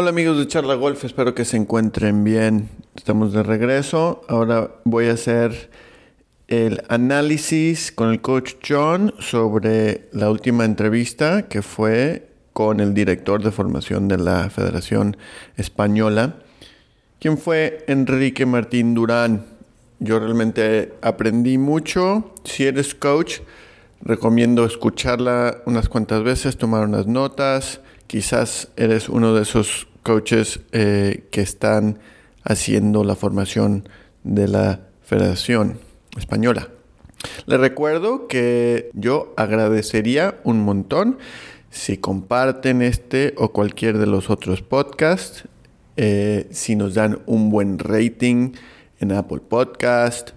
Hola amigos de Charla Golf, espero que se encuentren bien. Estamos de regreso. Ahora voy a hacer el análisis con el coach John sobre la última entrevista que fue con el director de formación de la Federación Española, quien fue Enrique Martín Durán. Yo realmente aprendí mucho. Si eres coach, recomiendo escucharla unas cuantas veces, tomar unas notas Quizás eres uno de esos coaches eh, que están haciendo la formación de la Federación Española. Les recuerdo que yo agradecería un montón si comparten este o cualquier de los otros podcasts, eh, si nos dan un buen rating en Apple Podcast,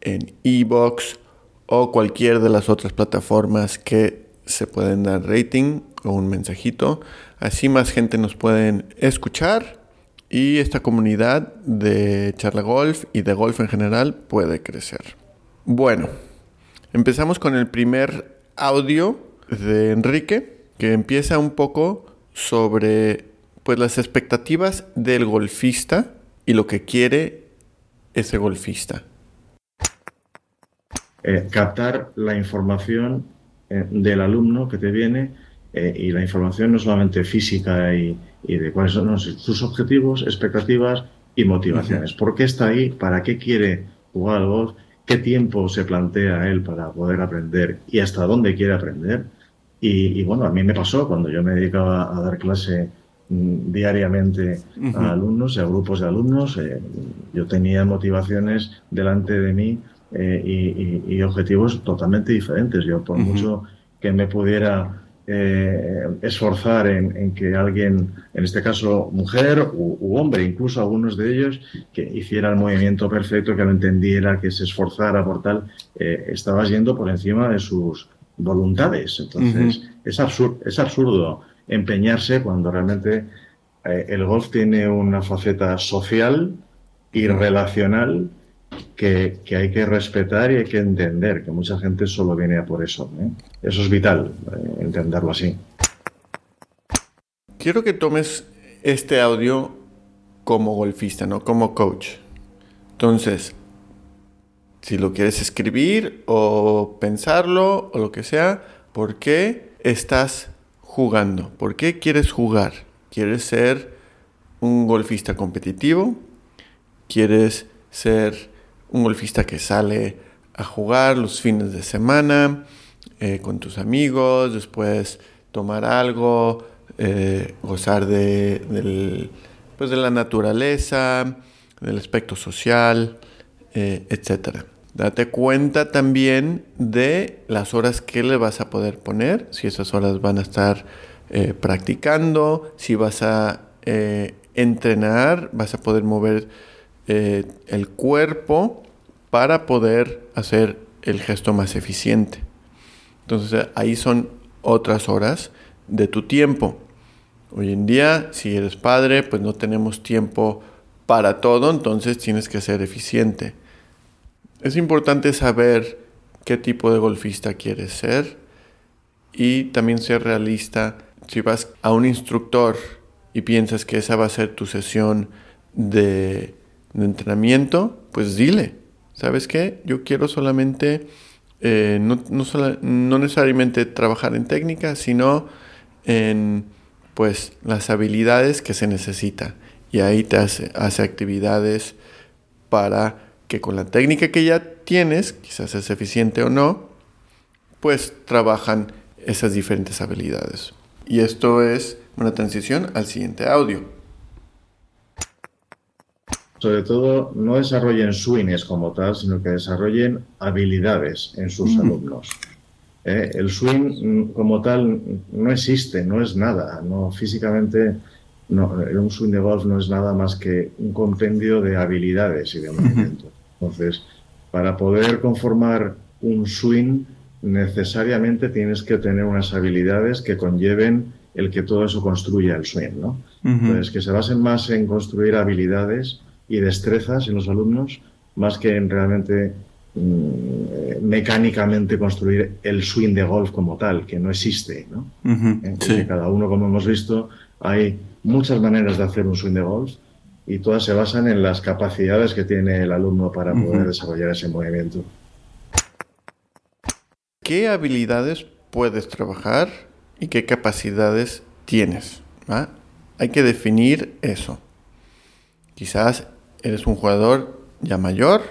en Evox o cualquier de las otras plataformas que se pueden dar rating un mensajito. Así más gente nos pueden escuchar y esta comunidad de charla golf y de golf en general puede crecer. Bueno, empezamos con el primer audio de Enrique que empieza un poco sobre pues las expectativas del golfista y lo que quiere ese golfista. Eh, captar la información eh, del alumno que te viene eh, y la información no solamente física y, de cuáles son sus objetivos, expectativas y motivaciones. ¿Por qué está ahí? ¿Para qué quiere jugar al golf? ¿Qué tiempo se plantea él para poder aprender y hasta dónde quiere aprender? Y, bueno, a mí me pasó cuando yo me dedicaba a dar clase mm, diariamente a alumnos y a grupos de alumnos. Eh, yo tenía motivaciones delante de mí eh, y, objetivos totalmente diferentes. Yo, por mucho que me pudiera eh, esforzar en, que alguien, en este caso mujer u, hombre, incluso algunos de ellos, que hiciera el movimiento perfecto, que lo entendiera, que se esforzara por tal, eh, estabas yendo por encima de sus voluntades. Entonces, es, absurdo, es absurdo empeñarse cuando realmente eh, el golf tiene una faceta social y relacional que, hay que respetar y hay que entender, que mucha gente solo viene a por eso. ¿eh? Eso es vital, eh, entenderlo así. Quiero que tomes este audio como golfista, no como coach. Entonces, si lo quieres escribir o pensarlo o lo que sea, ¿por qué estás jugando? ¿Por qué quieres jugar? ¿Quieres ser un golfista competitivo? ¿Quieres ser un golfista que sale a jugar los fines de semana eh, con tus amigos, después tomar algo, eh, gozar de, pues de la naturaleza, del aspecto social, eh, etc. Date cuenta también de las horas que le vas a poder poner, si esas horas van a estar practicando, si vas a entrenar, vas a poder mover eh, el cuerpo para poder hacer el gesto más eficiente. Entonces ahí son otras horas de tu tiempo. Hoy en día, si eres padre, pues no tenemos tiempo para todo, entonces tienes que ser eficiente. Es importante saber qué tipo de golfista quieres ser y también ser realista. Si vas a un instructor y piensas que esa va a ser tu sesión de de entrenamiento, pues dile, ¿sabes qué? Yo quiero solamente, eh, no, no, necesariamente trabajar en técnica, sino en pues las habilidades que se necesita. Y ahí te hace, hace actividades para que con la técnica que ya tienes, quizás es eficiente o no, pues trabajan esas diferentes habilidades. Y esto es una transición al siguiente audio sobre todo no desarrollen swings como tal, sino que desarrollen habilidades en sus alumnos. Eh, el swing como tal no existe, no es nada, no físicamente no, un swing de golf no es nada más que un compendio de habilidades y de movimiento. Entonces, para poder conformar un swing, necesariamente tienes que tener unas habilidades que conlleven el que todo eso construya el swing, ¿no? Entonces, que se basen más en construir habilidades y destrezas en los alumnos, más que en realmente mm, eh, mecánicamente construir el swing de golf como tal, que no existe. ¿no? Eh, cada uno, como hemos visto, hay muchas maneras de hacer un swing de golf y todas se basan en las capacidades que tiene el alumno para poder desarrollar ese movimiento. ¿Qué habilidades puedes trabajar y qué capacidades tienes? Hay que definir eso. Quizás eres un jugador ya mayor,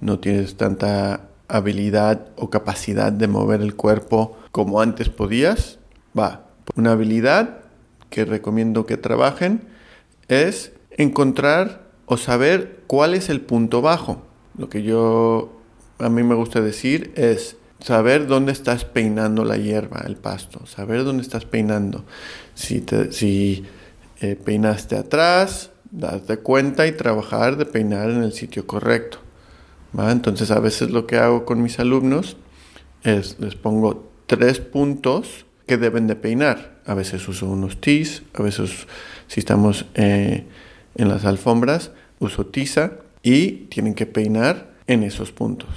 no tienes tanta habilidad o capacidad de mover el cuerpo como antes podías. Va, una habilidad que recomiendo que trabajen es encontrar o saber cuál es el punto bajo. Lo que yo a mí me gusta decir es saber dónde estás peinando la hierba, el pasto, saber dónde estás peinando. Si, si eh, peinaste atrás, darte cuenta y trabajar de peinar en el sitio correcto. Entonces a veces lo que hago con mis alumnos es les pongo tres puntos que deben de peinar. A veces uso unos tis, a veces si estamos eh, en las alfombras uso tiza y tienen que peinar en esos puntos.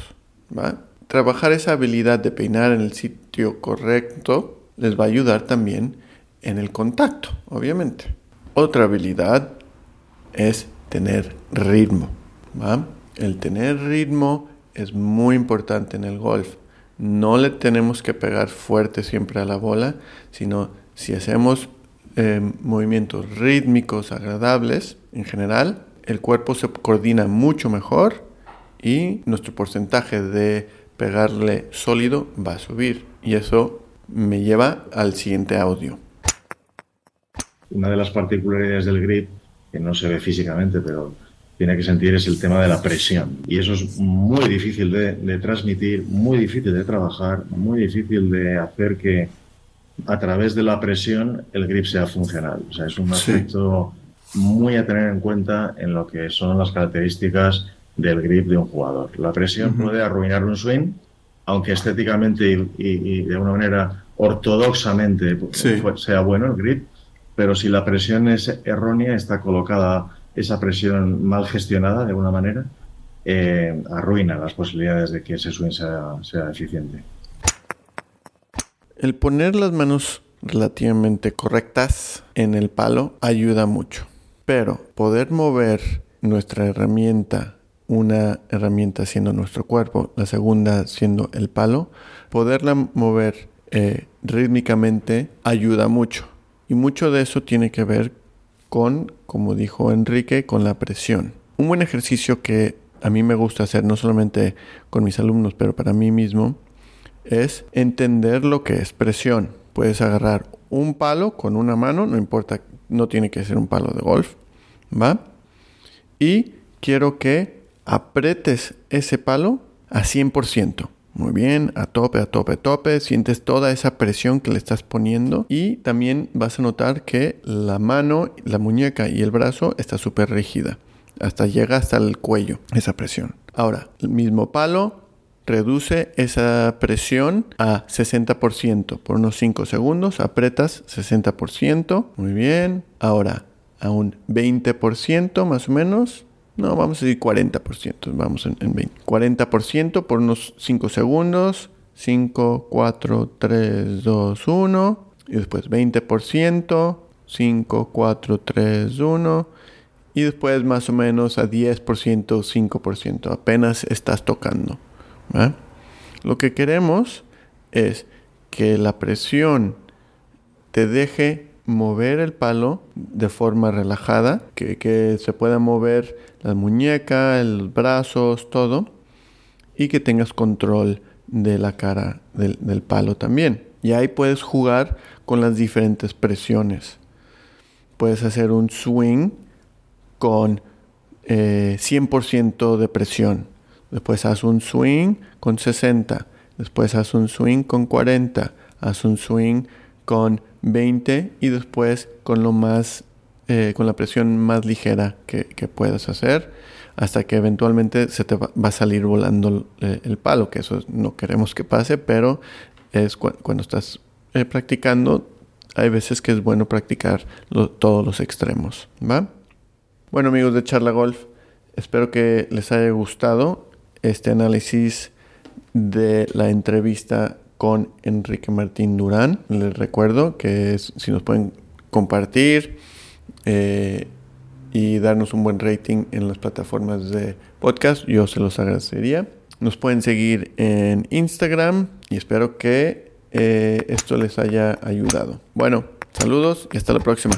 Trabajar esa habilidad de peinar en el sitio correcto les va a ayudar también en el contacto, obviamente. Otra habilidad es tener ritmo. El tener ritmo es muy importante en el golf. No le tenemos que pegar fuerte siempre a la bola, sino si hacemos eh, movimientos rítmicos agradables en general, el cuerpo se coordina mucho mejor y nuestro porcentaje de pegarle sólido va a subir. Y eso me lleva al siguiente audio. Una de las particularidades del grip, que no se ve físicamente, pero tiene que sentir es el tema de la presión. Y eso es muy difícil de, transmitir, muy difícil de trabajar, muy difícil de hacer que a través de la presión el grip sea funcional. O sea, es un aspecto muy a tener en cuenta en lo que son las características del grip de un jugador. La presión puede arruinar un swing, aunque estéticamente y, de una manera ortodoxamente sea bueno el grip, pero si la presión es errónea, está colocada esa presión mal gestionada de alguna manera eh, arruina las posibilidades de que ese swing sea, eficiente. El poner las manos relativamente correctas en el palo ayuda mucho, pero poder mover nuestra herramienta, una herramienta siendo nuestro cuerpo, la segunda siendo el palo, poderla mover eh, rítmicamente ayuda mucho. Y mucho de eso tiene que ver con, como dijo Enrique, con la presión. Un buen ejercicio que a mí me gusta hacer, no solamente con mis alumnos, pero para mí mismo, es entender lo que es presión. Puedes agarrar un palo con una mano, no importa, no tiene que ser un palo de golf, ¿va? Y quiero que apretes ese palo a 100%. Muy bien, a tope, a tope, a tope. Sientes toda esa presión que le estás poniendo y también vas a notar que la mano, la muñeca y el brazo está súper rígida. Hasta llega hasta el cuello esa presión. Ahora, el mismo palo reduce esa presión a 60%. Por unos 5 segundos apretas 60%. Muy bien. Ahora, a un 20% más o menos no, vamos a decir 40%. Vamos en, 20. 40% por unos 5 segundos. 5, 4, 3, 2, 1. Y después 20%. 5, 4, 3, 1. Y después más o menos a 10%, 5%. Apenas estás tocando. Lo que queremos es que la presión te deje mover el palo de forma relajada, que, se pueda mover la muñeca, los brazos, todo, y que tengas control de la cara del, palo también. Y ahí puedes jugar con las diferentes presiones. Puedes hacer un swing con 100% eh, de presión. Después haz un swing con 60. Después haz un swing con 40. Haz un swing con 20 y después con lo más eh, con la presión más ligera que, puedas hacer hasta que eventualmente se te va, a salir volando el, palo que eso no queremos que pase pero es cuando estás eh, practicando hay veces que es bueno practicar todos los extremos ¿va? bueno amigos de charla golf espero que les haya gustado este análisis de la entrevista con Enrique Martín Durán. Les recuerdo que si nos pueden compartir eh, y darnos un buen rating en las plataformas de podcast. Yo se los agradecería. Nos pueden seguir en Instagram y espero que eh, esto les haya ayudado. Bueno, saludos y hasta la próxima.